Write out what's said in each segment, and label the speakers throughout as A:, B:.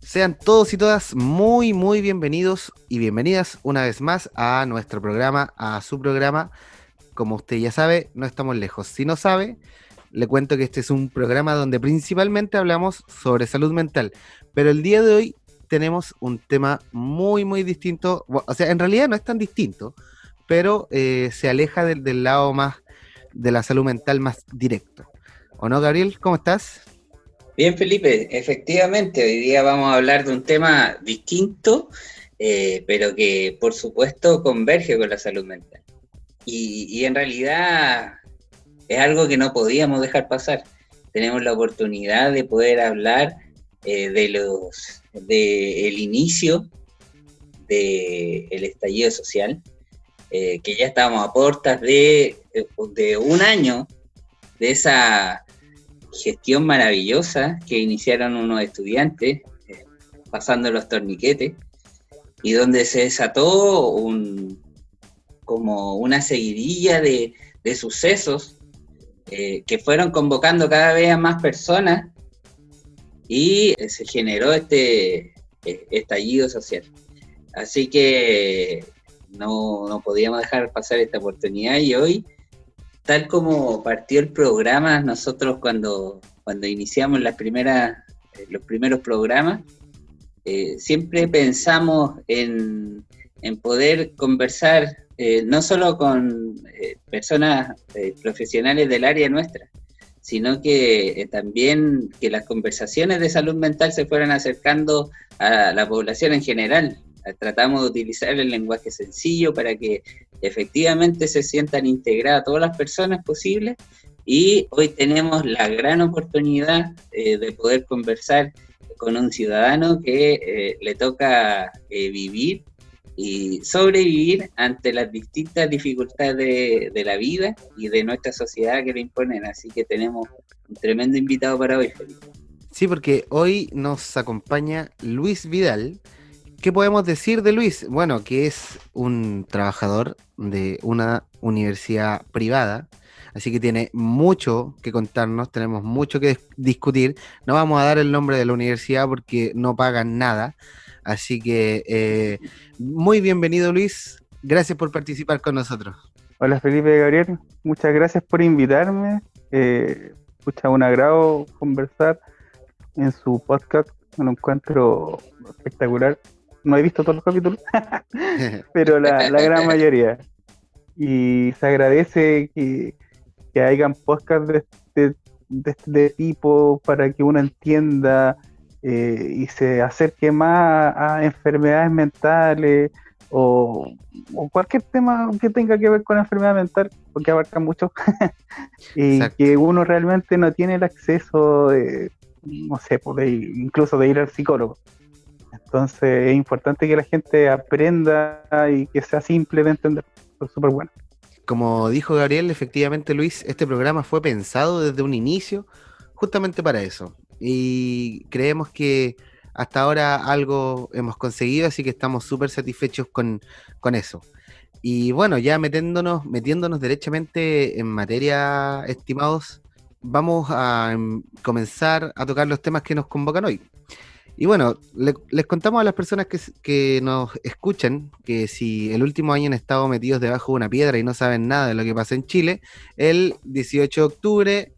A: Sean todos y todas muy, muy bienvenidos y bienvenidas una vez más a nuestro programa, a su programa. Como usted ya sabe, no estamos lejos. Si no sabe, le cuento que este es un programa donde principalmente hablamos sobre salud mental. Pero el día de hoy tenemos un tema muy, muy distinto. O sea, en realidad no es tan distinto, pero eh, se aleja del, lado más de la salud mental más directo. ¿O no, Gabriel? ¿Cómo estás?
B: Bien, Felipe, efectivamente, hoy día vamos a hablar de un tema distinto, eh, pero que por supuesto converge con la salud mental. Y, en realidad es algo que no podíamos dejar pasar. Tenemos la oportunidad de poder hablar eh, de los del inicio del estallido social, eh, que ya estábamos a puertas de, de un año de esa gestión maravillosa que iniciaron unos estudiantes eh, pasando los torniquetes y donde se desató un, como una seguidilla de, sucesos eh, que fueron convocando cada vez a más personas y eh, se generó este estallido social. Así que no, no podíamos dejar pasar esta oportunidad y hoy tal como partió el programa, nosotros cuando, cuando iniciamos las primeras, eh, los primeros programas, eh, siempre pensamos en, poder conversar eh, no solo con personas profesionales del área nuestra, sino que también que las conversaciones de salud mental se fueran acercando a la población en general, tratamos de utilizar el lenguaje sencillo para que efectivamente se sientan integradas todas las personas posibles y hoy tenemos la gran oportunidad eh, de poder conversar con un ciudadano que eh, le toca eh, vivir y sobrevivir ante las distintas dificultades de, de, la vida y de nuestra sociedad que le imponen. Así que tenemos un tremendo invitado para hoy, Felipe.
A: Sí, porque hoy nos acompaña Luis Vidal, ¿Qué podemos decir de Luis? Bueno, que es un trabajador de una universidad privada, así que tiene mucho que contarnos, tenemos mucho que discutir. No vamos a dar el nombre de la universidad porque no pagan nada, así que eh, muy bienvenido Luis, gracias por participar con nosotros.
C: Hola Felipe Gabriel, muchas gracias por invitarme. Eh, un agrado conversar en su podcast, un encuentro espectacular no he visto todos los capítulos, pero la, gran mayoría. Y se agradece que, que hayan podcasts de, este, de, este tipo para que uno entienda eh, y se acerque más a enfermedades mentales o, cualquier tema que tenga que ver con enfermedad mental, porque abarca mucho, y que uno realmente no tiene el acceso, de, no sé, pues, incluso de ir al psicólogo. Entonces es importante que la gente aprenda y que sea simple de entender. Es súper bueno.
A: Como dijo Gabriel, efectivamente Luis, este programa fue pensado desde un inicio justamente para eso. Y creemos que hasta ahora algo hemos conseguido, así que estamos súper satisfechos con, con, eso. Y bueno, ya metiéndonos, metiéndonos derechamente en materia, estimados, vamos a em, comenzar a tocar los temas que nos convocan hoy. Y bueno, les contamos a las personas que, nos escuchan que si el último año han estado metidos debajo de una piedra y no saben nada de lo que pasa en Chile, el 18 de octubre,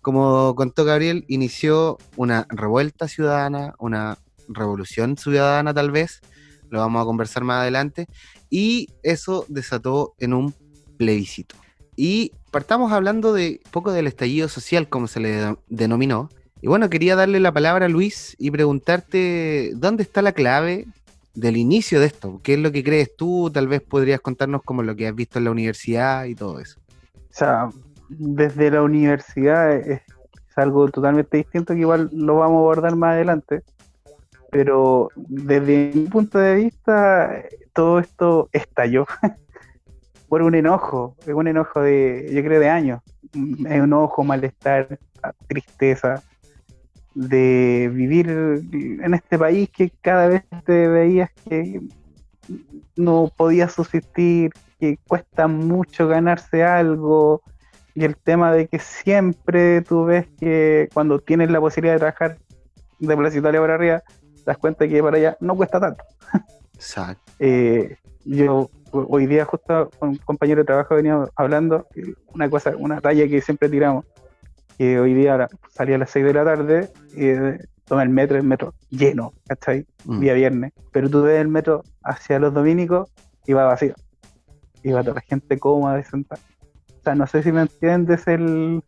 A: como contó Gabriel, inició una revuelta ciudadana, una revolución ciudadana tal vez, lo vamos a conversar más adelante, y eso desató en un plebiscito. Y partamos hablando de poco del estallido social, como se le denominó, y bueno, quería darle la palabra a Luis y preguntarte dónde está la clave del inicio de esto. ¿Qué es lo que crees tú? Tal vez podrías contarnos como lo que has visto en la universidad y todo eso.
C: O sea, desde la universidad es, algo totalmente distinto que igual lo vamos a abordar más adelante. Pero desde mi punto de vista, todo esto estalló por un enojo, un enojo de, yo creo, de años. Enojo, malestar, tristeza de vivir en este país que cada vez te veías que no podías subsistir, que cuesta mucho ganarse algo y el tema de que siempre tú ves que cuando tienes la posibilidad de trabajar de Plaza Italia para arriba, te das cuenta que para allá no cuesta tanto.
A: Exacto.
C: Eh, yo hoy día justo con un compañero de trabajo veníamos hablando una cosa, una talla que siempre tiramos, que hoy día salía a las 6 de la tarde y eh, toma el metro, el metro lleno, ¿cachai?
A: Mm.
C: Día viernes. Pero tú ves el metro hacia los dominicos y va vacío. Y va toda la gente cómoda de sentar. O sea, no sé si me entiendes el,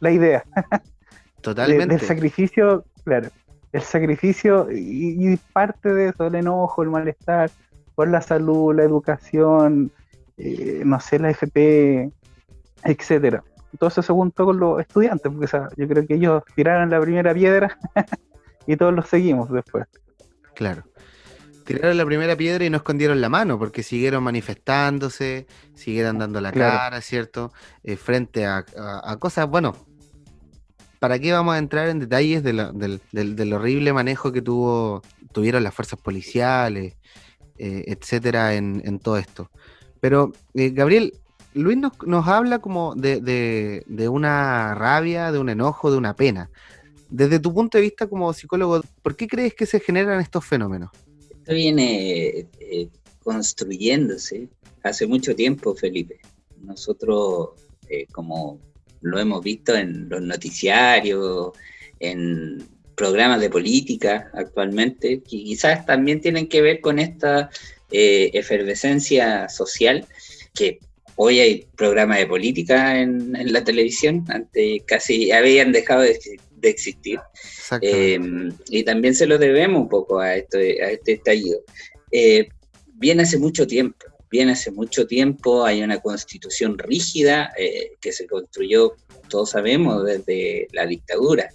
C: la idea. De-
A: Totalmente.
C: del sacrificio, claro. El sacrificio y, y parte de eso, el enojo, el malestar por la salud, la educación, eh, no sé, la FP, etcétera. Todo eso se juntó con los estudiantes, porque o sea, yo creo que ellos tiraron la primera piedra y todos los seguimos después.
A: Claro. Tiraron la primera piedra y no escondieron la mano, porque siguieron manifestándose, siguieron dando la
C: Claro.
A: cara, ¿cierto? Eh, frente a, a- a cosas, bueno, ¿para qué vamos a entrar en detalles de la- del, del- del horrible manejo que tuvo, tuvieron las fuerzas policiales, eh, etcétera, en, en todo esto? Pero, eh, Gabriel, Luis nos, nos habla como de, de- de una rabia, de un enojo, de una pena. Desde tu punto de vista como psicólogo, ¿por qué crees que se generan estos fenómenos?
B: Esto viene eh, construyéndose hace mucho tiempo, Felipe. Nosotros, eh, como lo hemos visto en los noticiarios, en programas de política actualmente, que quizás también tienen que ver con esta eh, efervescencia social, que hoy hay programas de política en, en la televisión, antes casi habían dejado de, de existir. Eh, y también se lo debemos un poco a, esto, a este estallido. Eh, viene hace mucho tiempo, viene hace mucho tiempo, hay una constitución rígida eh, que se construyó, todos sabemos, desde la dictadura,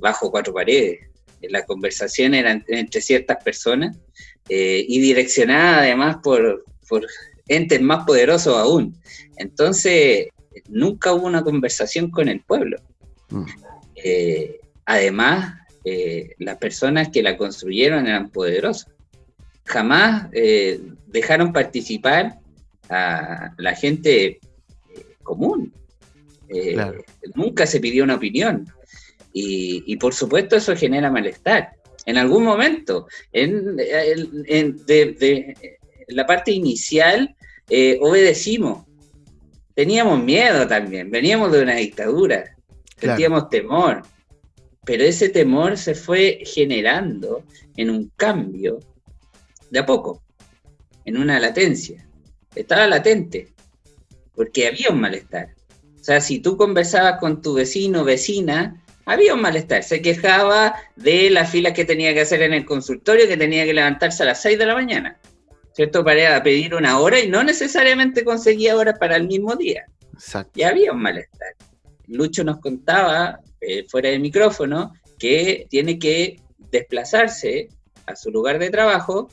B: bajo cuatro paredes. La conversación era entre, ciertas personas eh, y direccionada además por, por entes más poderosos aún. Entonces, nunca hubo una conversación con el pueblo.
A: Mm.
B: Eh, además, eh, las personas que la construyeron eran poderosas. Jamás eh, dejaron participar a la gente común.
A: Claro.
B: Nunca se pidió una opinión. Y, y por supuesto eso genera malestar. En algún momento, en, en- en- de, de la parte inicial, eh, obedecimos. Teníamos miedo también, veníamos de una dictadura,
A: Claro.
B: sentíamos temor, pero ese temor se fue generando en un cambio de a poco, en una latencia. Estaba latente, porque había un malestar. O sea, si tú conversabas con tu vecino o vecina, había un malestar. Se quejaba de las filas que tenía que hacer en el consultorio, que tenía que levantarse a las 6 de la mañana, ¿cierto? Para pedir una hora y no necesariamente conseguía horas para el mismo día
A: Exacto.
B: y había un malestar. Lucho nos contaba, eh, fuera de micrófono, que tiene que desplazarse a su lugar de trabajo,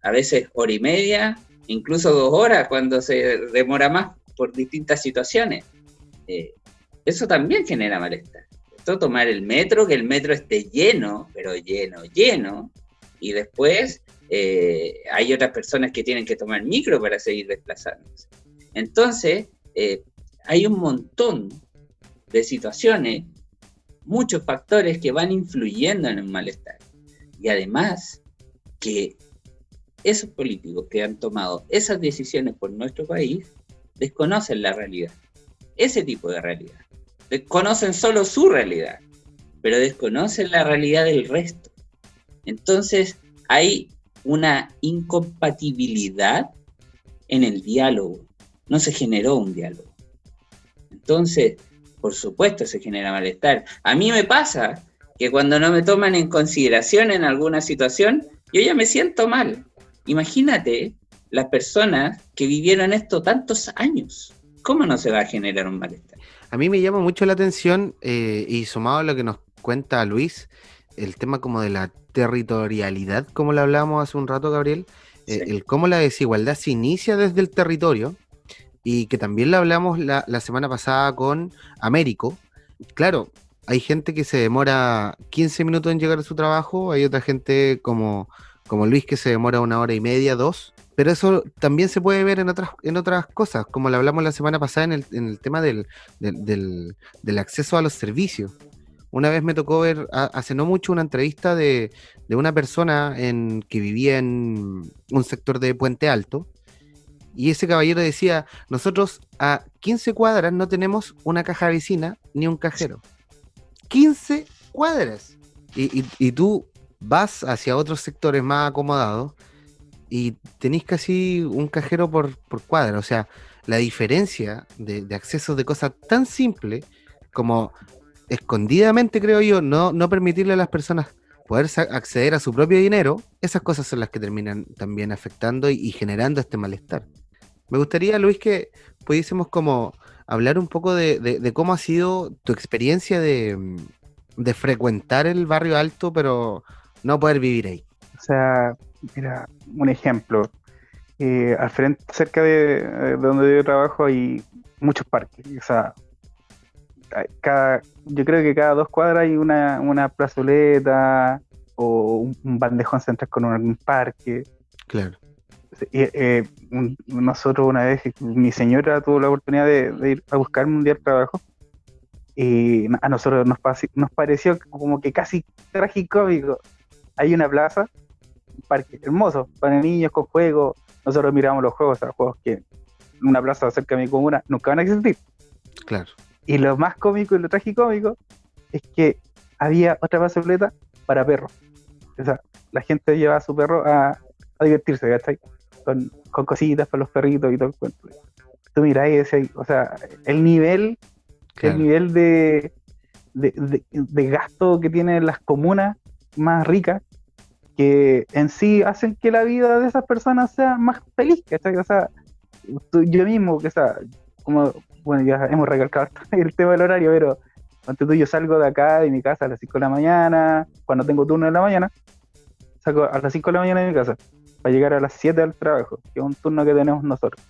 B: a veces hora y media, incluso dos horas cuando se demora más por distintas situaciones. Eh, eso también genera malestar. Esto tomar el metro, que el metro esté lleno, pero lleno, lleno, y después eh, hay otras personas que tienen que tomar micro para seguir desplazándose. Entonces, eh, hay un montón de situaciones, muchos factores que van influyendo en el malestar. Y además que esos políticos que han tomado esas decisiones por nuestro país desconocen la realidad, ese tipo de realidad. Desconocen solo su realidad, pero desconocen la realidad del resto. Entonces hay una incompatibilidad en el diálogo. No se generó un diálogo. Entonces, por supuesto, se genera malestar. A mí me pasa que cuando no me toman en consideración en alguna situación, yo ya me siento mal. Imagínate las personas que vivieron esto tantos años. ¿Cómo no se va a generar un malestar?
A: A mí me llama mucho la atención, eh, y sumado a lo que nos cuenta Luis, el tema como de la territorialidad, como lo hablábamos hace un rato, Gabriel, eh, el cómo la desigualdad se inicia desde el territorio, y que también lo hablamos la, la semana pasada con Américo. Claro, hay gente que se demora 15 minutos en llegar a su trabajo, hay otra gente como, como Luis que se demora una hora y media, dos, pero eso también se puede ver en otras, en otras cosas, como le hablamos la semana pasada en el, en el tema del, del, del, acceso a los servicios. Una vez me tocó ver, hace no mucho, una entrevista de, de una persona en, que vivía en un sector de Puente Alto, y ese caballero decía, nosotros a 15 cuadras no tenemos una caja vecina ni un cajero. 15 cuadras. Y, y, tú vas hacia otros sectores más acomodados y tenéis casi un cajero por, por cuadra. O sea, la diferencia de, de acceso de cosas tan simples como escondidamente, creo yo, no, no permitirle a las personas poder acceder a su propio dinero, esas cosas son las que terminan también afectando y generando este malestar. Me gustaría, Luis, que pudiésemos como hablar un poco de, cómo ha sido tu experiencia de, frecuentar el barrio alto, pero no poder vivir ahí.
C: O sea, mira, un ejemplo. Eh, al frente, cerca de, donde yo trabajo, hay muchos parques. O sea, cada, yo creo que cada dos cuadras hay una, una plazoleta o un, un bandejón central con un parque.
A: Claro.
C: Eh, nosotros una vez, mi señora tuvo la oportunidad de, ir a buscarme un día de trabajo y a nosotros nos, nos pareció como que casi tragicómico. Hay una plaza, un parque hermoso para niños con juegos. Nosotros miramos los juegos, o juegos que en una plaza cerca de mi comuna nunca van a existir.
A: Claro.
C: Y lo más cómico y lo tragicómico es que había otra plazoleta para perros. O sea, la gente lleva a su perro a, a divertirse, ¿cachai? con, cositas para los perritos y todo el cuento. Tú miras ese, o sea, el nivel, el nivel de, de, gasto que tienen las comunas más ricas, que en sí hacen que la vida de esas personas sea más feliz, O sea, yo mismo, que sea, como, bueno, ya hemos recalcado el tema del horario, pero antes tú yo salgo de acá, de mi casa a las 5 de la mañana, cuando tengo turno en la mañana, salgo a las 5 de la mañana de mi casa para llegar a las 7 al trabajo, que es un turno que tenemos nosotros.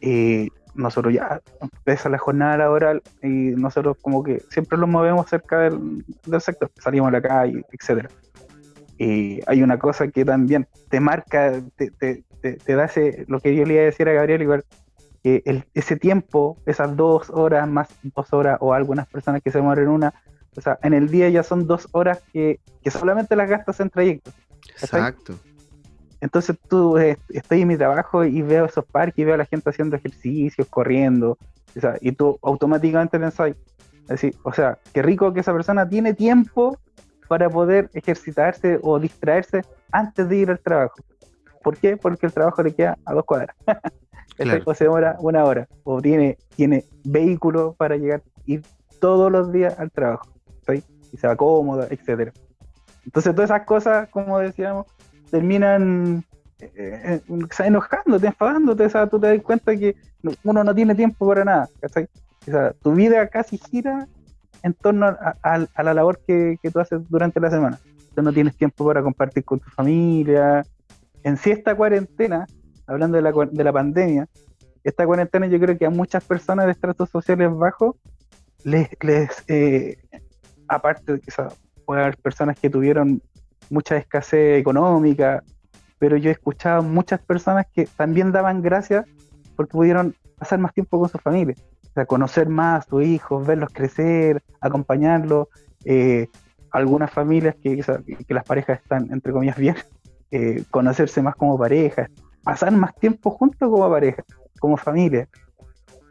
C: Y nosotros ya empieza la jornada laboral y nosotros como que siempre nos movemos cerca del, sector, salimos a la calle, etcétera. Y hay una cosa que también te marca, te, te, te, da ese, lo que yo le iba a decir a Gabriel, igual, que el, ese tiempo, esas dos horas más dos horas, o algunas personas que se mueren una, o sea, en el día ya son dos horas que, que solamente las gastas en trayectos.
A: Exacto.
C: Entonces tú eh, estoy en mi trabajo y veo esos parques y veo a la gente haciendo ejercicios, corriendo, y tú automáticamente pensás, decir, o sea, qué rico que esa persona tiene tiempo para poder ejercitarse o distraerse antes de ir al trabajo. ¿Por qué? Porque el trabajo le queda a dos cuadras. O se demora una hora. O tiene, tiene vehículo para llegar, ir todos los días al trabajo. Y se va cómodo, etcétera. Entonces todas esas cosas, como decíamos, terminan eh, eh, enojándote, enfadándote, sea, tú te das cuenta que uno no tiene tiempo para nada, O sea, tu vida casi gira en torno a, la labor que, tú haces durante la semana. Tú no tienes tiempo para compartir con tu familia. En sí esta cuarentena, hablando de la, de la pandemia, esta cuarentena yo creo que a muchas personas de estratos sociales bajos les, eh, aparte de que puede haber personas que tuvieron mucha escasez económica, pero yo he escuchado muchas personas que también daban gracias porque pudieron pasar más tiempo con su familia, o sea, conocer más a sus hijos, verlos crecer, acompañarlos, eh, algunas familias que, las parejas están, entre comillas, bien, eh, conocerse más como pareja, pasar más tiempo juntos como pareja, como familia,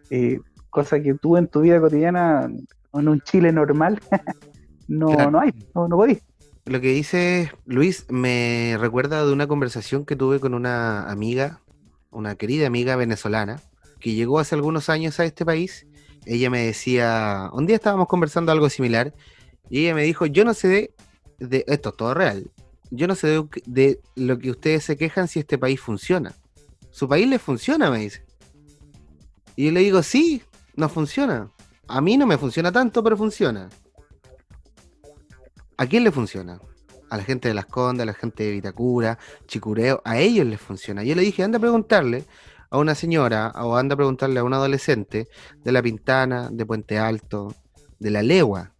C: eh, cosa que tú en tu vida cotidiana, en un Chile normal, no, no hay, no, no podís.
A: Lo que dice Luis me recuerda de una conversación que tuve con una amiga, una querida amiga venezolana, que llegó hace algunos años a este país. Ella me decía, un día estábamos conversando algo similar, y ella me dijo, yo no sé de, esto es todo real, yo no sé de, lo que ustedes se quejan si este país funciona. Su país le funciona, me dice. Y yo le digo, sí, no funciona. A mí no me funciona tanto, pero funciona. ¿A quién le funciona? A la gente de Las Condas, a la gente de Vitacura, Chicureo, a ellos les funciona. Yo le dije, anda a preguntarle a una señora o anda a preguntarle a un adolescente de La Pintana, de Puente Alto, de La Legua.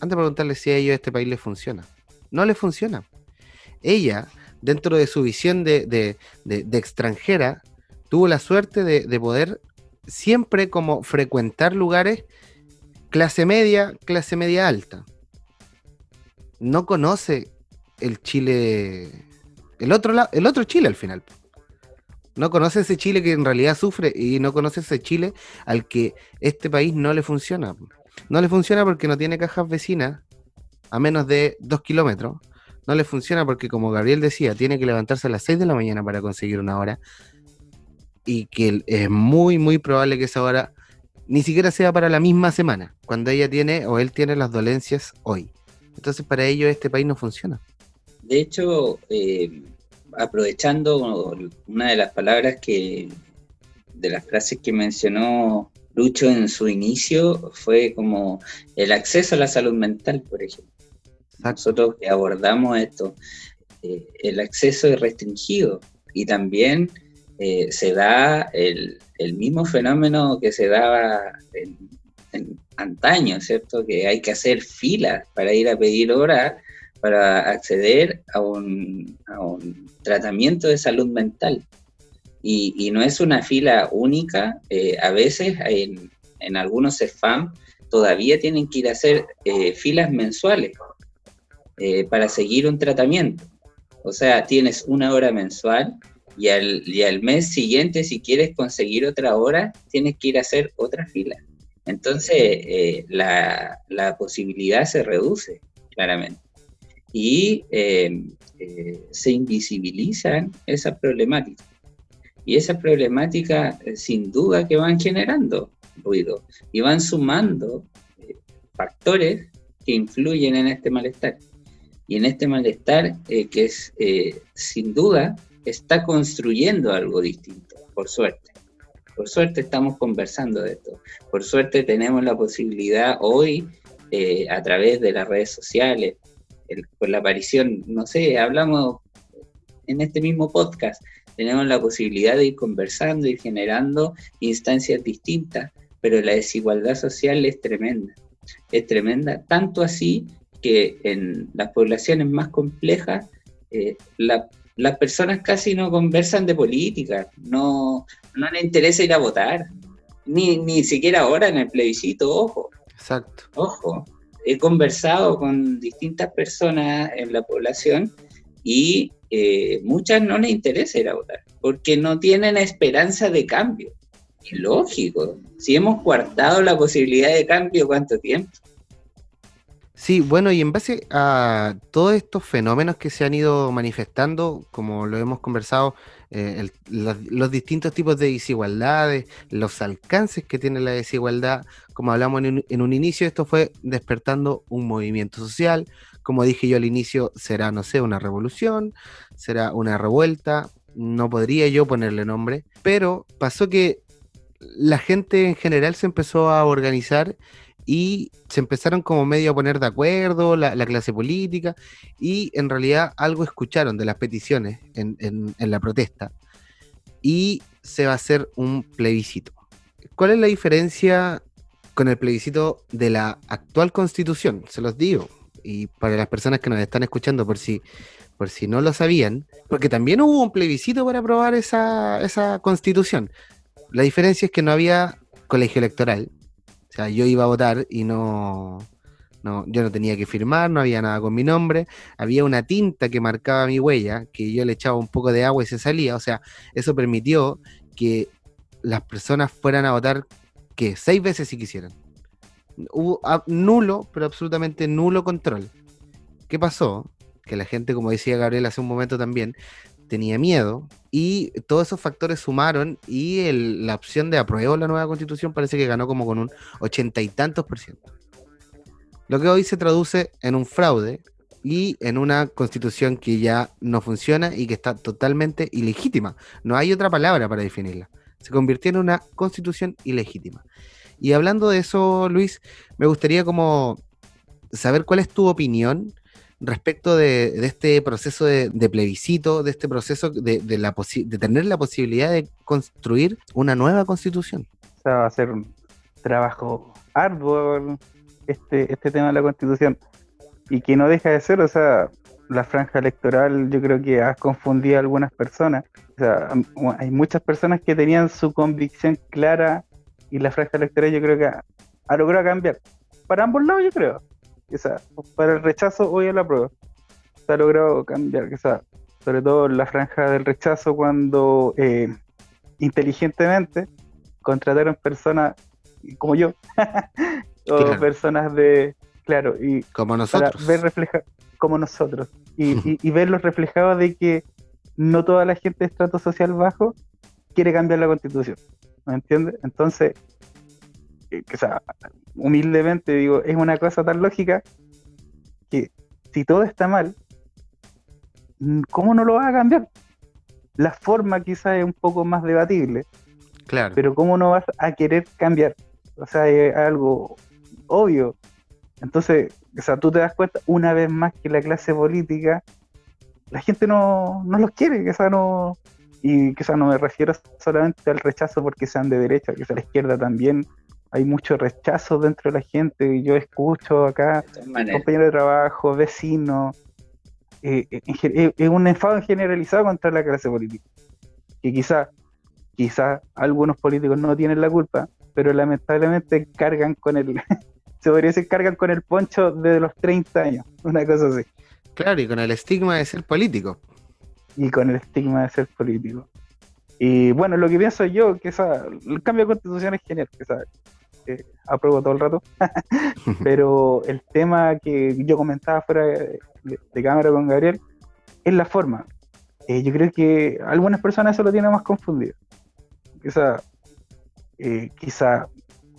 A: Anda a preguntarle si a ellos este país les funciona. No les funciona. Ella dentro de su visión de, extranjera, tuvo la suerte de, poder siempre como frecuentar lugares clase media, clase media alta. No conoce el Chile, el otro, el otro Chile al final. No conoce ese Chile que en realidad sufre y no conoce ese Chile al que este país no le funciona. No le funciona porque no tiene cajas vecinas a menos de dos kilómetros. No le funciona porque, como Gabriel decía, tiene que levantarse a las 6 de la mañana para conseguir una hora. Y que es muy, muy probable que esa hora ni siquiera sea para la misma semana, cuando ella tiene o él tiene las dolencias hoy. Entonces, para ello, este país no funciona.
B: De hecho, eh, aprovechando una de las palabras que, de las frases que mencionó Lucho en su inicio, fue como el acceso a la salud mental, por ejemplo. Nosotros que abordamos esto, eh, el acceso es restringido y también eh, se da el, mismo fenómeno que se daba en, antaño, ¿cierto? Que hay que hacer filas para ir a pedir hora para acceder a un, tratamiento de salud mental. Y, no es una fila única, eh, a veces en, en, algunos SFAM todavía tienen que ir a hacer filas mensuales eh, para seguir un tratamiento. O sea, tienes una hora mensual y al, y al mes siguiente, si quieres conseguir otra hora, tienes que ir a hacer otra fila. Entonces, la, la posibilidad se reduce, claramente y eh, eh, se invisibilizan esas problemáticas. Y esas problemáticas eh, sin duda que van generando ruido y van sumando factores que influyen en este malestar. Y en este malestar que es sin duda está construyendo algo distinto, por suerte. Por suerte estamos conversando de esto. Por suerte tenemos la posibilidad hoy, a través de las redes sociales, con la aparición, no sé, hablamos en este mismo podcast, tenemos la posibilidad de ir conversando y generando instancias distintas, pero la desigualdad social es tremenda. Es tremenda, tanto así que en las poblaciones más complejas eh, las personas casi no conversan de política, no, no les interesa ir a votar, ni, ni siquiera ahora en el plebiscito, ojo.
A: Exacto.
B: Ojo, he conversado con distintas personas en la población y eh, muchas no les interesa ir a votar porque no tienen esperanza de cambio. Es lógico, si hemos coartado la posibilidad de cambio, ¿cuánto tiempo?
A: Sí, bueno, y en base a todos estos fenómenos que se han ido manifestando, como lo hemos conversado, eh, los, distintos tipos de desigualdades, los alcances que tiene la desigualdad, como hablamos en un, inicio, esto fue despertando un movimiento social, como dije yo al inicio, será, no sé, una revolución, será una revuelta, no podría yo ponerle nombre, pero pasó que la gente en general se empezó a organizar y se empezaron como medio a poner de acuerdo la, clase política y en realidad algo escucharon de las peticiones en, la protesta y se va a hacer un plebiscito. ¿Cuál es la diferencia con el plebiscito de la actual constitución? Se los digo y para las personas que nos están escuchando por si, por si no lo sabían, porque también hubo un plebiscito para aprobar esa, esa constitución. La diferencia es que no había colegio electoral, o sea, yo iba a votar y no, no, yo no tenía que firmar, no había nada con mi nombre, había una tinta que marcaba mi huella, que yo le echaba un poco de agua y se salía, o sea, eso permitió que las personas fueran a votar que seis veces si quisieran. Hubo ah, nulo, pero absolutamente nulo control. ¿Qué pasó? Que la gente, como decía Gabriel hace un momento también, tenía miedo y todos esos factores sumaron y la opción de apruebo la nueva constitución parece que ganó como con un ochenta y tantos por ciento. Lo que hoy se traduce en un fraude y en una constitución que ya no funciona y que está totalmente ilegítima. No hay otra palabra para definirla. Se convirtió en una constitución ilegítima. Y hablando de eso, Luis, me gustaría como saber cuál es tu opinión respecto de, este proceso de, plebiscito, de este proceso de, la de tener la posibilidad de construir una nueva constitución.
C: O sea, va a ser un trabajo arduo este, este tema de la constitución y que no deja de ser, o sea, la franja electoral yo creo que ha confundido a algunas personas. O sea, hay muchas personas que tenían su convicción clara y la franja electoral yo creo que ha, logrado cambiar. Para ambos lados yo creo. Sea, para el rechazo hoy a la prueba. Se ha logrado cambiar. Sea, sobre todo la franja del rechazo cuando eh, inteligentemente contrataron personas como yo o personas de claro y
A: como nosotros
C: ver refleja como nosotros y, y, verlos reflejados de que no toda la gente de estrato social bajo quiere cambiar la constitución ¿me entiendes? entonces eh, o sea, humildemente digo es una cosa tan lógica que si todo está mal ¿cómo no lo vas a cambiar? La forma quizás es un poco más debatible,
A: claro.
C: pero ¿cómo no vas a querer cambiar? O sea, es algo obvio. Entonces, o sea, tú te das cuenta una vez más que la clase política, la gente no, no los quiere, que no, y que no me refiero solamente al rechazo porque sean de derecha, que sea la izquierda también hay mucho rechazo dentro de la gente. Yo escucho acá compañeros de trabajo, vecinos, eh, eh, eh, es un enfado generalizado contra la clase política. Que quizá, quizá algunos políticos no tienen la culpa, pero lamentablemente cargan con el, se podría decir, cargan con el poncho desde los 30 años, una cosa así.
A: Claro, y con el estigma de ser político.
C: Y con el estigma de ser político. Y bueno, lo que pienso yo, que esa, el cambio de constitución es genial, que eh, apruebo todo el rato, pero el tema que yo comentaba fuera de, cámara con Gabriel es la forma. Eh, yo creo que algunas personas eso lo tienen más confundido. Quizá, eh, quizá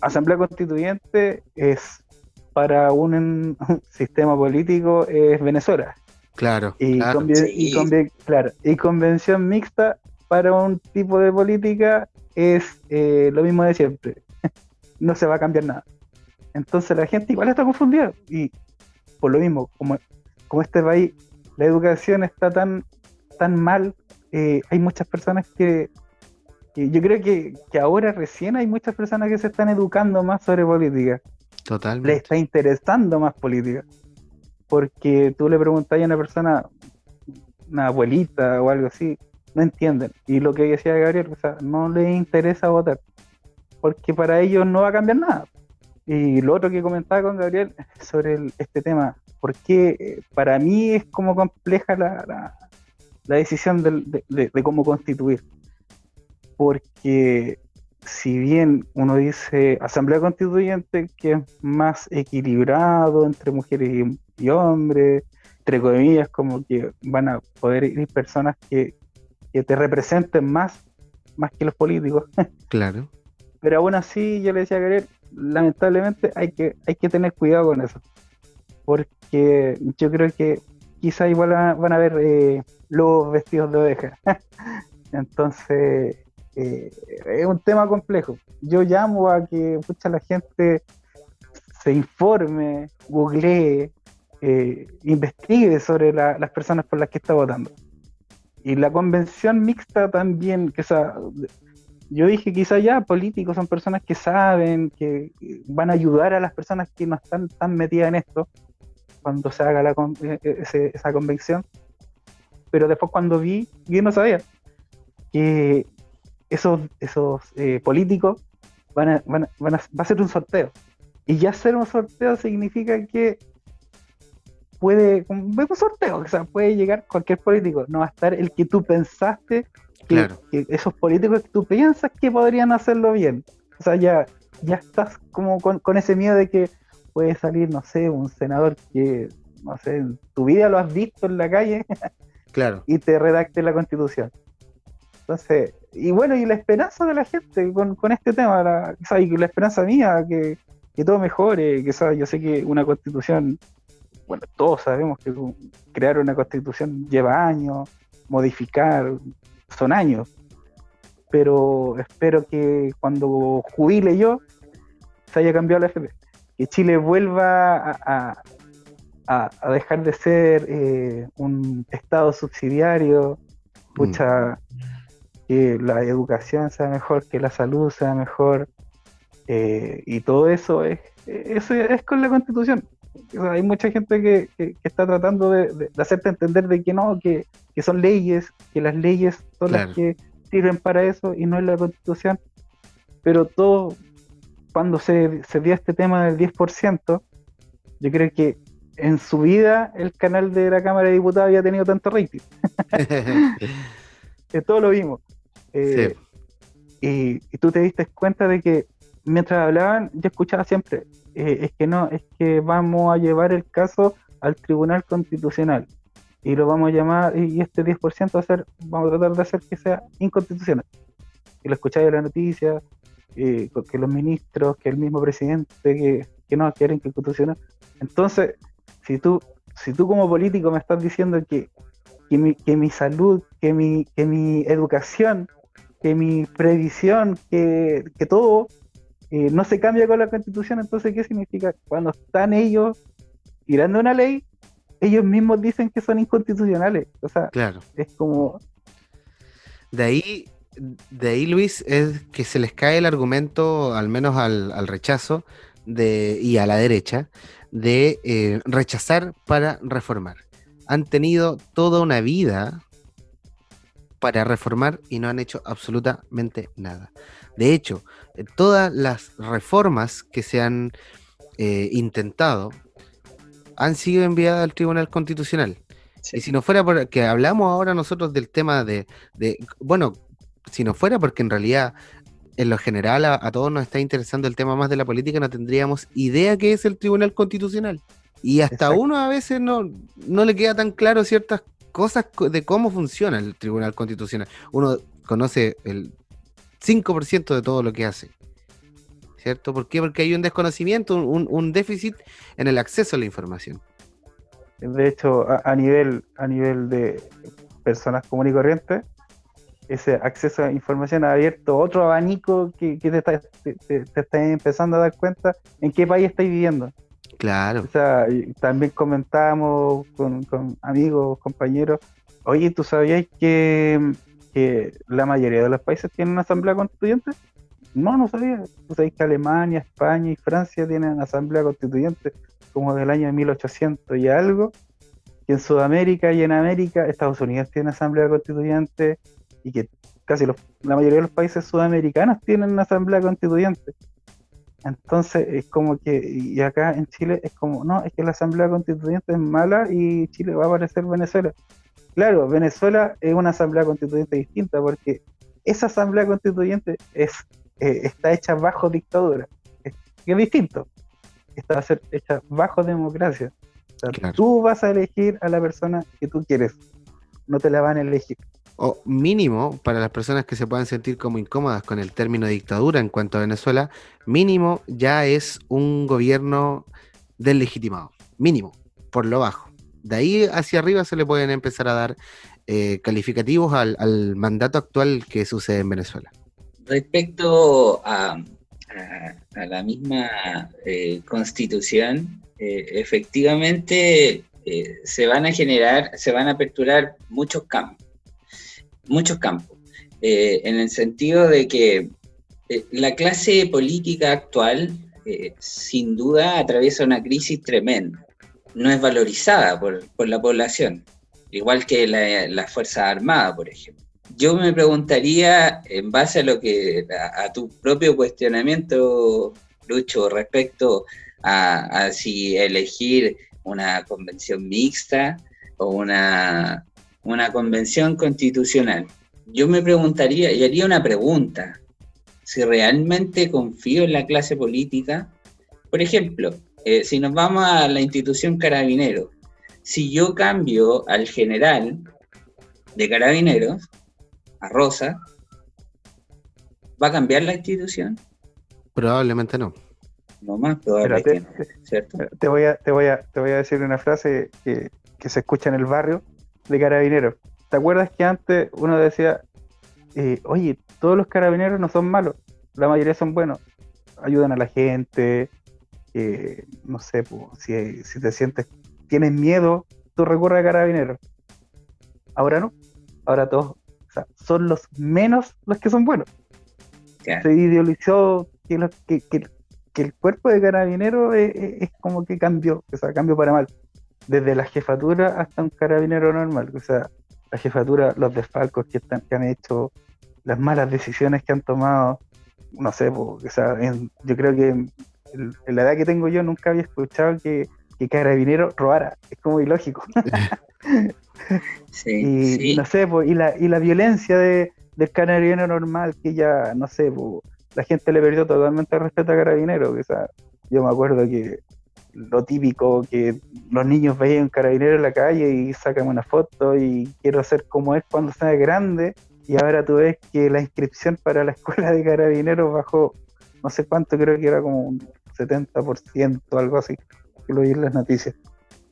C: Asamblea Constituyente es para un, sistema político es Venezuela.
A: Claro.
C: Y, claro. y convención mixta para un tipo de política es lo mismo de siempre no se va a cambiar nada. Entonces la gente igual está confundida. Y por lo mismo, como, como este país, la educación está tan, tan mal, eh, hay muchas personas que, yo creo que, ahora recién hay muchas personas que se están educando más sobre política.
A: Totalmente.
C: Le está interesando más política. Porque tú le preguntas a una persona, una abuelita o algo así, no entienden. Y lo que decía Gabriel, o sea, no le interesa votar porque para ellos no va a cambiar nada. Y lo otro que comentaba con Gabriel sobre este tema, porque eh, para mí es como compleja la, decisión de, cómo constituir. Porque si bien uno dice Asamblea Constituyente, que es más equilibrado entre mujeres y, hombres, entre comillas, como que van a poder ir personas que, que te representen más, más que los políticos.
A: Claro.
C: Pero aún así, yo le decía a Gabriel, lamentablemente hay que, hay que tener cuidado con eso. Porque yo creo que quizá igual van a ver eh, los vestidos de oveja. Entonces, eh, es un tema complejo. Yo llamo a que mucha la gente se informe, googlee, eh, investigue sobre las personas por las que está votando. Y la convención mixta también, que esa, yo dije quizá ya políticos son personas que saben, que van a ayudar a las personas que no están tan metidas en esto cuando se haga la, eh, eh, esa convención. Pero después cuando vi, yo no sabía que esos, esos eh, políticos van a, van, van a, va a ser un sorteo. Y ya hacer un sorteo significa que puede, un sorteo, o sea, puede llegar cualquier político, no va a estar el que tú pensaste claro. esos políticos que tú piensas que podrían hacerlo bien. O sea, ya, ya estás como con, ese miedo de que puede salir, no sé, un senador que, no sé, en tu vida lo has visto en la calle
A: claro.
C: y te redacte la constitución. Entonces, y bueno, y la esperanza de la gente con, este tema, la, y la esperanza mía, que, que todo mejore, que ¿sabes? yo sé que una constitución, bueno, todos sabemos que crear una constitución lleva años, modificar, son años. Pero espero que cuando jubile yo se haya cambiado la FP. Que Chile vuelva a, a, dejar de ser eh, un estado subsidiario, mm. que la educación sea mejor, que la salud sea mejor, eh, y todo eso es, eso es con la constitución. hay mucha gente que, está tratando de, hacerte entender de que no, que, son leyes, que las leyes son las que sirven para eso y no es la constitución. Pero todo, cuando se, se dio este tema del 10%, yo creo que en su vida el canal de la Cámara de Diputados había tenido tanto rating. todo lo vimos. Eh, y, tú te diste cuenta de que mientras hablaban, yo escuchaba siempre, eh, es que no, es que vamos a llevar el caso al Tribunal Constitucional y lo vamos a llamar, y, este 10% va a ser, vamos a tratar de hacer que sea inconstitucional. Y lo escucháis en la noticia, que los ministros, que el mismo presidente, que, no, quieren que inconstitucional. Entonces, si tú, si tú como político me estás diciendo que, que mi salud, que mi, que mi educación, que mi previsión, que, que todo eh, no se cambia con la constitución, entonces ¿qué significa? Cuando están ellos tirando una ley, ellos mismos dicen que son inconstitucionales. O sea,
A: claro.
C: es como...
A: De ahí, de ahí, Luis, es que se les cae el argumento, al menos al, al rechazo, de, y a la derecha, de eh, rechazar para reformar. Han tenido toda una vida para reformar y no han hecho absolutamente nada. De hecho, eh, todas las reformas que se han eh, intentado han sido enviadas al Tribunal Constitucional. Y si no fuera porque hablamos ahora nosotros del tema de, de, bueno, si no fuera porque en realidad en lo general a, todos nos está interesando el tema más de la política, no tendríamos idea qué es el Tribunal Constitucional. Y hasta uno a veces no, no le queda tan claro ciertas cosas de cómo funciona el Tribunal Constitucional. Uno conoce el 5% de todo lo que hace. ¿Cierto? ¿Por qué? Porque hay un desconocimiento, un, un déficit en el acceso a la información.
C: De hecho, a, nivel, a nivel de personas comunes y corrientes, ese acceso a información ha abierto otro abanico que, te, estás empezando a dar cuenta en qué país estáis viviendo.
A: Claro.
C: O sea, también comentábamos con, amigos, compañeros, oye, ¿tú sabías que, la mayoría de los países tienen una asamblea constituyente? No, no sabía. ¿Tú sabías que Alemania, España y Francia tienen asamblea constituyente como del año 1800 y algo? Que en Sudamérica y en América, Estados Unidos tiene asamblea constituyente, y que casi la mayoría de los países sudamericanos tienen una asamblea constituyente. Entonces es como que, y acá en Chile es como, no, es que la asamblea constituyente es mala y Chile va a parecer Venezuela. Claro, Venezuela es una asamblea constituyente distinta porque esa asamblea constituyente es, eh, está hecha bajo dictadura, es, es distinto, está hecha bajo democracia. Tú vas a elegir a la persona que tú quieres, no te la van a elegir
A: o mínimo para las personas que se puedan sentir como incómodas con el término dictadura en cuanto a Venezuela, mínimo ya es un gobierno deslegitimado, mínimo, por lo bajo. De ahí hacia arriba se le pueden empezar a dar eh, calificativos al, mandato actual que sucede en Venezuela.
B: Respecto a, la misma eh, constitución, eh, efectivamente se van a generar, se van a aperturar muchos campos muchos campos, eh, en el sentido de que eh, la clase política actual eh, sin duda atraviesa una crisis tremenda, no es valorizada por, la población, igual que la, la Fuerza Armada, por ejemplo. Yo me preguntaría, en base a lo que a, tu propio cuestionamiento, Lucho, respecto a, si elegir una convención mixta o una una convención constitucional, yo me preguntaría y haría una pregunta, si realmente confío en la clase política. Por ejemplo, eh, si nos vamos a la institución carabinero, si yo cambio al general de carabineros, a Rosa, ¿va a cambiar la institución?
A: Probablemente no.
B: No más, probablemente no, ¿cierto?
C: Te voy, a, te, voy a, te voy a decir una frase que, que se escucha en el barrio, de carabineros. ¿Te acuerdas que antes uno decía, eh, oye, todos los carabineros no son malos, la mayoría son buenos, ayudan a la gente, eh, no sé, si, si, te sientes, tienes miedo, tú recurres a carabineros. Ahora no, ahora todos, sea, son los menos los que son buenos. Se idealizó que, que, que el cuerpo de carabinero es, como que cambió, o sea, cambió para mal. Desde la jefatura hasta un carabinero normal. O sea, la jefatura, los desfalcos que, están, que han hecho, las malas decisiones que han tomado, no sé, o sea, yo creo que en, la edad que tengo yo nunca había escuchado que, que carabinero robara. Es como ilógico. sí, y, no sé, y, la, y la violencia de, del carabinero normal, que ya, no sé, la gente le perdió totalmente el respeto a carabinero. O sea, yo me acuerdo que lo típico que los niños veían un carabinero en la calle y sacan una foto y quiero ser como es cuando sea grande. Y ahora tú ves que la inscripción para la escuela de carabineros bajó, no sé cuánto, creo que era como un 70%, algo así, que las noticias.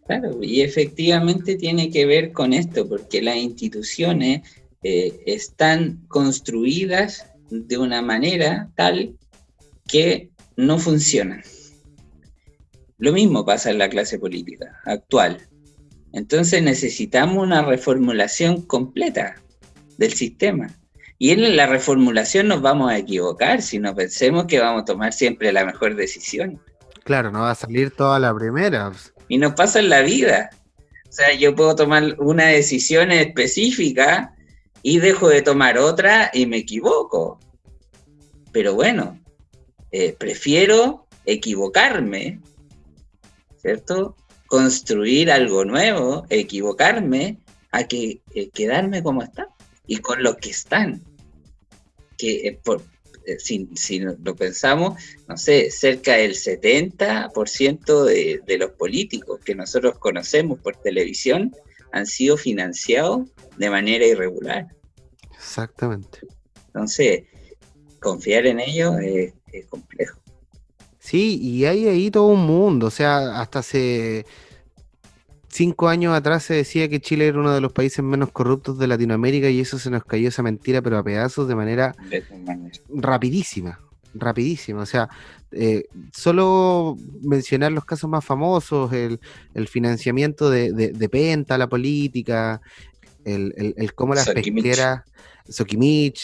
B: Claro, y efectivamente tiene que ver con esto, porque las instituciones eh, están construidas de una manera tal que no funcionan. Lo mismo pasa en la clase política actual. Entonces necesitamos una reformulación completa del sistema. Y en la reformulación nos vamos a equivocar si no pensemos que vamos a tomar siempre la mejor decisión.
A: Claro, no va a salir toda la primera.
B: Y nos pasa en la vida. O sea, yo puedo tomar una decisión específica y dejo de tomar otra y me equivoco. Pero bueno, eh, prefiero equivocarme, ¿cierto? Construir algo nuevo, equivocarme, a que eh, quedarme como está y con los que están. Que eh, por, si, lo pensamos, no sé, cerca del 70% de, de los políticos que nosotros conocemos por televisión han sido financiados de manera irregular.
A: Exactamente.
B: Entonces, confiar en ellos es, complejo.
A: Sí, y hay ahí todo un mundo, o sea, hasta hace cinco años atrás se decía que Chile era uno de los países menos corruptos de Latinoamérica y eso se nos cayó esa mentira, pero a pedazos de manera rapidísima, rapidísima. O sea, eh, solo mencionar los casos más famosos, el, financiamiento de, Penta, la política, el, el, cómo las pesqueras,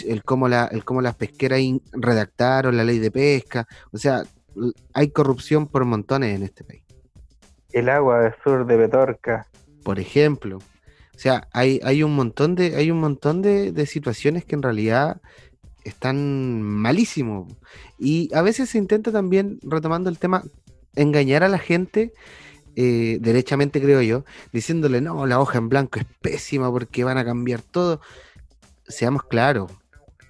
A: el cómo, la, el cómo las pesqueras redactaron la ley de pesca. O sea, hay corrupción por montones en este país.
C: El agua del sur de Betorca.
A: Por ejemplo. O sea, hay, hay un montón de, hay un montón de, de situaciones que en realidad están malísimos. Y a veces se intenta también, retomando el tema, engañar a la gente, eh, derechamente creo yo, diciéndole, no, la hoja en blanco es pésima porque van a cambiar todo. Seamos claros,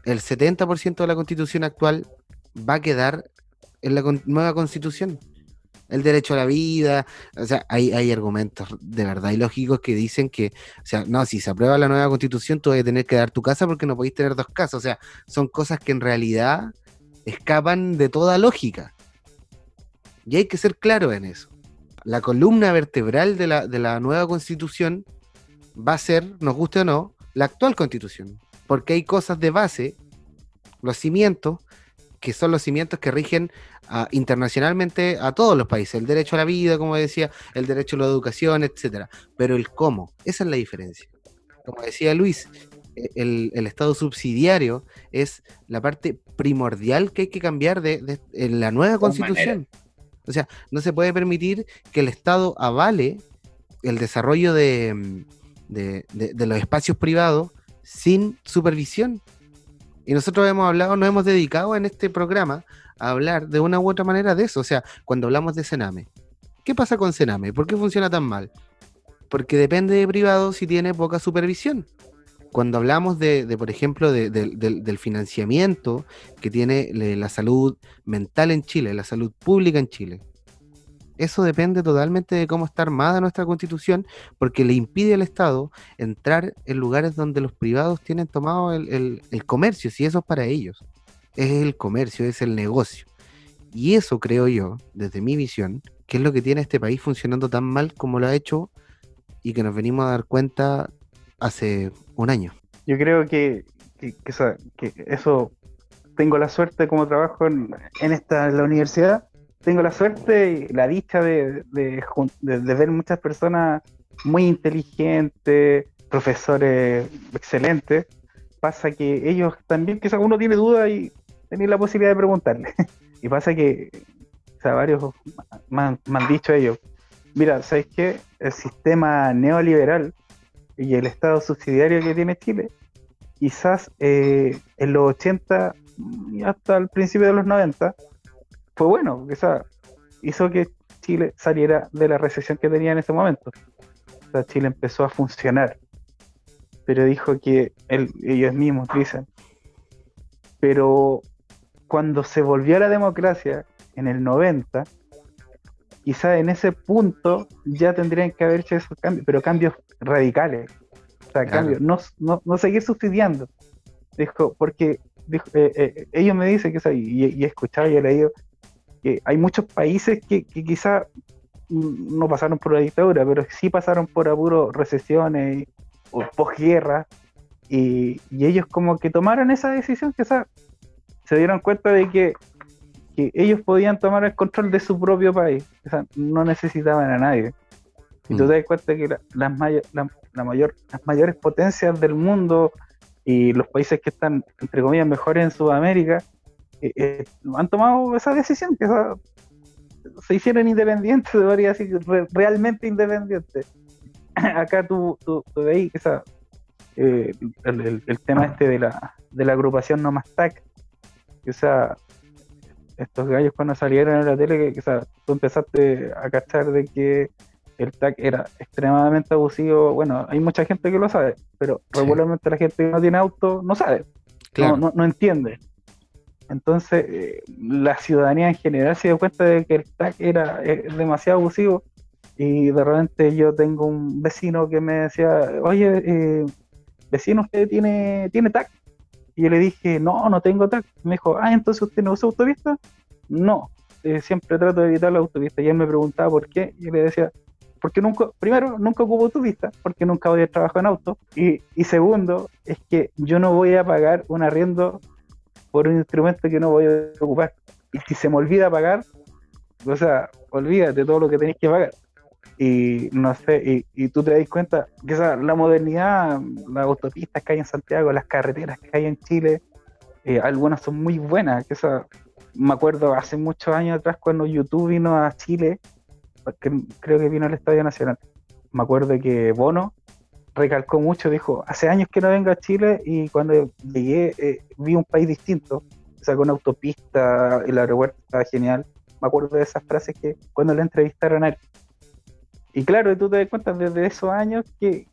A: el 70% de la constitución actual va a quedar en la nueva constitución. El derecho a la vida, o sea, hay, hay argumentos de verdad y lógicos que dicen que, o sea, no, si se aprueba la nueva constitución, tú vas a tener que dar tu casa porque no podéis tener dos casas. O sea, son cosas que en realidad escapan de toda lógica. Y hay que ser claro en eso. La columna vertebral de la, de la nueva constitución va a ser, nos guste o no, la actual constitución. Porque hay cosas de base, los cimientos, que son los cimientos que rigen internacionalmente a todos los países. El derecho a la vida, como decía, el derecho a la educación, etcétera. Pero el cómo, esa es la diferencia. Como decía Luis, e, el, Estado subsidiario es la parte primordial que hay que cambiar de, en la nueva constitución. O sea, no se puede permitir que el Estado avale el desarrollo de, de, los espacios privados sin supervisión. Y nosotros hemos hablado, nos hemos dedicado en este programa a hablar de una u otra manera de eso. O sea, cuando hablamos de Sename, ¿qué pasa con Sename? ¿Por qué funciona tan mal? Porque depende de privados y tiene poca supervisión. Cuando hablamos de, por ejemplo, del financiamiento que tiene la salud mental en Chile, la salud pública en Chile, eso depende totalmente de cómo está armada nuestra constitución, porque le impide al Estado entrar en lugares donde los privados tienen tomado el, comercio, si eso es para ellos. Es el comercio, es el negocio. Y eso creo yo, desde mi visión, que es lo que tiene este país funcionando tan mal como lo ha hecho y que nos venimos a dar cuenta hace un año.
C: Yo creo que, eso, tengo la suerte como trabajo en, esta en la universidad tengo la suerte y la dicha de, ver muchas personas muy inteligentes, profesores excelentes. Pasa que ellos también, quizás uno tiene dudas y tiene la posibilidad de preguntarle. y pasa que varios me han, dicho ellos, mira, ¿sabes qué? El sistema neoliberal y el Estado subsidiario que tiene Chile, quizás eh, en los 80 y hasta el principio de los 90, fue bueno, quizás hizo que Chile saliera de la recesión que tenía en ese momento. O sea, Chile empezó a funcionar. Pero dijo que ellos mismos dicen, pero cuando se volvió a la democracia en el 90, quizá en ese punto ya tendrían que haber hecho esos cambios, pero cambios radicales. O sea, cambios, no, no, seguir subsidiando. Dijo, porque eh, eh, ellos me dicen que, y, he escuchado y he leído, que hay muchos países que, que quizá no pasaron por la dictadura, pero sí pasaron por apuros, recesiones o posguerra, y, y ellos como que tomaron esa decisión, que se dieron cuenta de que, ellos podían tomar el control de su propio país, no necesitaban a nadie. Y tú mm. te das cuenta que las, la, mayor, las mayores potencias del mundo y los países que están, entre comillas, mejores en Sudamérica, eh, eh, han tomado esa decisión, que se hicieron independientes, debería decir, realmente independientes. Acá tú, tú, tú veis eh, el, el, tema este de la, de la agrupación Nomastac, o sea, estos gallos cuando salieron en la tele, que, o sea, tú empezaste a cachar de que el TAC era extremadamente abusivo. Bueno, hay mucha gente que lo sabe, pero regularmente la gente que no tiene auto no sabe, no, no, entiende. Entonces, eh, la ciudadanía en general se dio cuenta de que el TAC era eh, demasiado abusivo y de repente yo tengo un vecino que me decía, oye, eh, vecino, ¿usted tiene, tiene TAC? Y yo le dije, no, no tengo TAC. Me dijo, ah, entonces usted no usa autopista. No, siempre trato de evitar la autopista. Y él me preguntaba por qué. Y le decía, porque nunca, primero, nunca ocupo autopista, porque nunca voy a trabajar en auto. Y segundo, es que yo no voy a pagar un arriendo por un instrumento que no voy a ocupar. Y si se me olvida pagar, o sea, olvídate todo lo que tenéis que pagar y no sé, y, tú te das cuenta que esa, la modernidad, las autopistas que hay en Santiago, las carreteras que hay en Chile, eh, algunas son muy buenas, que esa, me acuerdo hace muchos años atrás cuando YouTube vino a Chile, creo que vino al Estadio Nacional, me acuerdo que Bono recalcó mucho, dijo, hace años que no vengo a Chile y cuando llegué eh, vi un país distinto, o sea, con autopista, el aeropuerto estaba genial, me acuerdo de esas frases que cuando le entrevistaron a él, y claro, tú te das cuenta desde esos años que,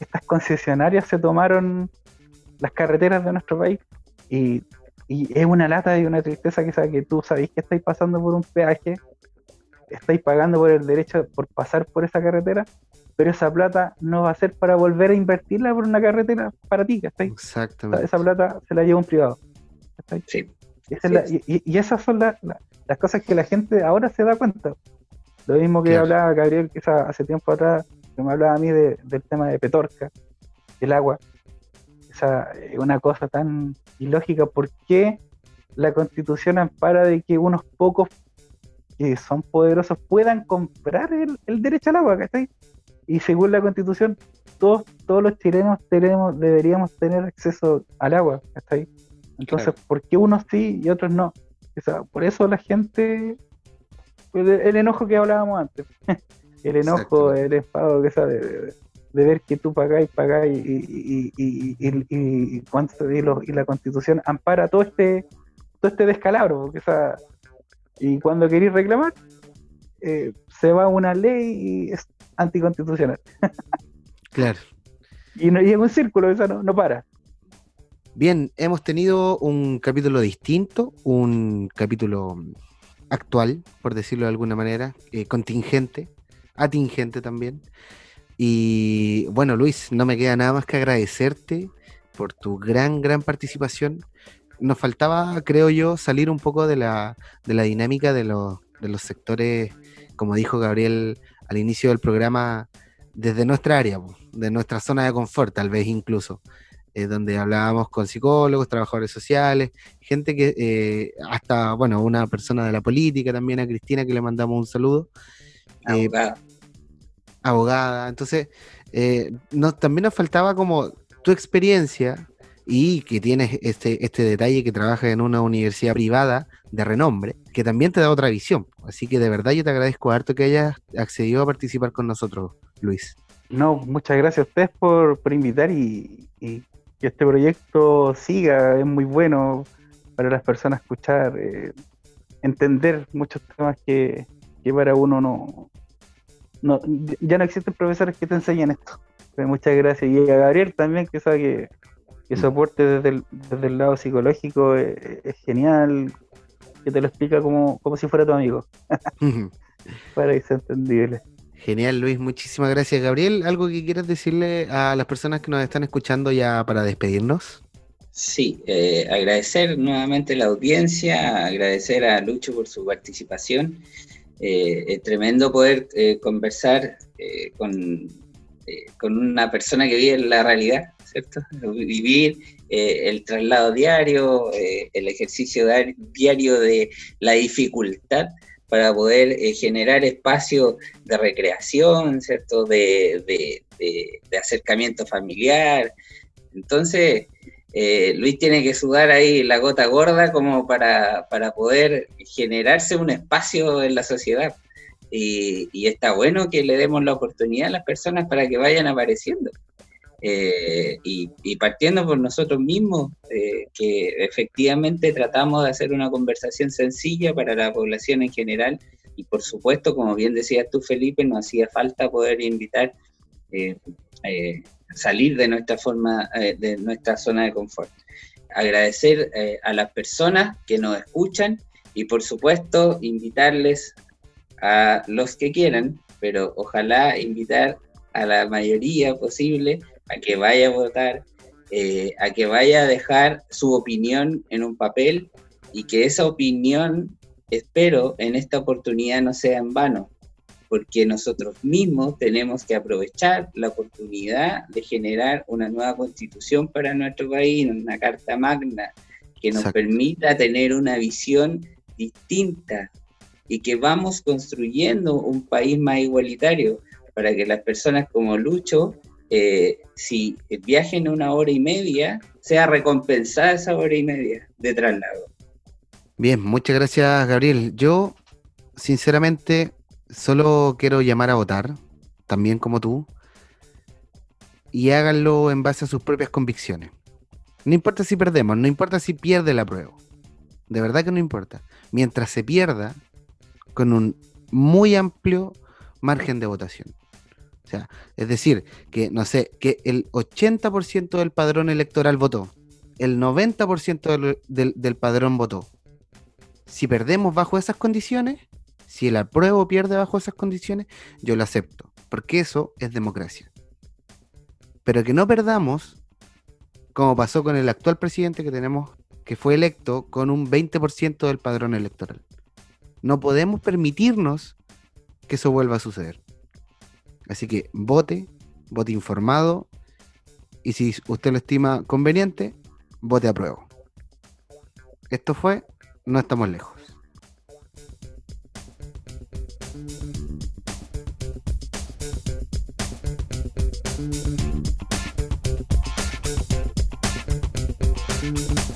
C: estas concesionarias se tomaron las carreteras de nuestro país y, es una lata y una tristeza que, sabe que tú sabéis que estáis pasando por un peaje, estáis pagando por el derecho por pasar por esa carretera, pero esa plata no va a ser para volver a invertirla por una carretera para ti, ¿estáis?
A: Exactamente.
C: Esa, plata se la lleva un privado.
B: Sí.
C: y, esas son las cosas que la gente ahora se da cuenta. Lo mismo que hablaba Gabriel hace tiempo atrás, que me hablaba a mí del tema de Petorca, el agua. Esa es una cosa tan ilógica. ¿Por qué la constitución ampara de que unos pocos que son poderosos puedan comprar el, derecho al agua? Y según la constitución, todos, todos los chilenos tenemos, deberíamos tener acceso al agua. Entonces, ¿por qué unos sí y otros no? por eso la gente el, enojo que hablábamos antes. el enojo, el enfado que sabe de, ver que tú pagáis, pagáis y, y, y, y, y, la constitución ampara todo este todo este descalabro. Porque, esa, y cuando queréis reclamar, eh, se va una ley y es anticonstitucional.
A: claro.
C: Y, no, y en un círculo, eso no, no para.
A: Bien, hemos tenido un capítulo distinto, un capítulo actual, por decirlo de alguna manera, eh, contingente, atingente también. Y bueno, Luis, no me queda nada más que agradecerte por tu gran, gran participación. Nos faltaba, creo yo, salir un poco de la, de la dinámica de los, de los sectores, como dijo Gabriel al inicio del programa, desde nuestra área, de nuestra zona de confort, tal vez incluso. Eh, donde hablábamos con psicólogos, trabajadores sociales, gente que, eh, hasta, bueno, una persona de la política también, a Cristina, que le mandamos un saludo.
B: Eh, abogada.
A: abogada. Entonces, también nos faltaba como tu experiencia y que tienes este, este detalle que trabaja en una universidad privada de renombre, que también te da otra visión. Así que de verdad yo te agradezco harto que hayas accedido a participar con nosotros, Luis.
C: No, muchas gracias a ustedes por, invitar y, que este proyecto siga, es muy bueno para las personas escuchar, eh, entender muchos temas que, que para uno no, no, ya no existen profesores que te enseñen esto. Pues muchas gracias. Y a Gabriel también, que sabe que, que soporte desde el, desde el lado psicológico es, genial, que te lo explica como, como si fuera tu amigo. Para que sea entendible.
A: Genial, Luis. Muchísimas gracias, Gabriel. ¿Algo que quieras decirle a las personas que nos están escuchando ya para despedirnos?
B: Sí, eh, agradecer nuevamente la audiencia, agradecer a Lucho por su participación eh, es tremendo poder eh, conversar eh, con, con, una persona que vive en la realidad, ¿cierto? Vivir el traslado diario, el ejercicio diario de la dificultad para poder generar espacios de recreación, ¿cierto? De, de, acercamiento familiar. Entonces, eh, Luis tiene que sudar ahí la gota gorda como para, poder generarse un espacio en la sociedad. Y, está bueno que le demos la oportunidad a las personas para que vayan apareciendo. Eh, y, partiendo por nosotros mismos, eh, que efectivamente tratamos de hacer una conversación sencilla para la población en general. Y por supuesto, como bien decías tú, Felipe, nos hacía falta poder invitar salir de nuestra forma, eh, de nuestra zona de confort. Agradecer eh, a las personas que nos escuchan y por supuesto invitarles a los que quieran, pero ojalá invitar a la mayoría posible a que vaya a votar, eh, a que vaya a dejar su opinión en un papel y que esa opinión, espero, en esta oportunidad no sea en vano, porque nosotros mismos tenemos que aprovechar la oportunidad de generar una nueva constitución para nuestro país, una carta magna que nos permita tener una visión distinta y que vamos construyendo un país más igualitario para que las personas como Lucho, eh, si viajen una hora y media, sea recompensada esa hora y media de traslado.
A: Bien, muchas gracias Gabriel. Yo, sinceramente, solo quiero llamar a votar, también como tú, y háganlo en base a sus propias convicciones. No importa si perdemos, no importa si pierde la prueba. De verdad que no importa. Mientras se pierda con un muy amplio margen de votación. Es decir, que no sé, que el 80% del padrón electoral votó, el 90% del padrón votó. Si perdemos bajo esas condiciones, si el apruebo pierde bajo esas condiciones, yo lo acepto, porque eso es democracia. Pero que no perdamos, como pasó con el actual presidente que tenemos, que fue electo con un 20% del padrón electoral. No podemos permitirnos que eso vuelva a suceder. Así que vote, vote informado, y si usted lo estima conveniente, vote a prueba. Esto fue No estamos lejos.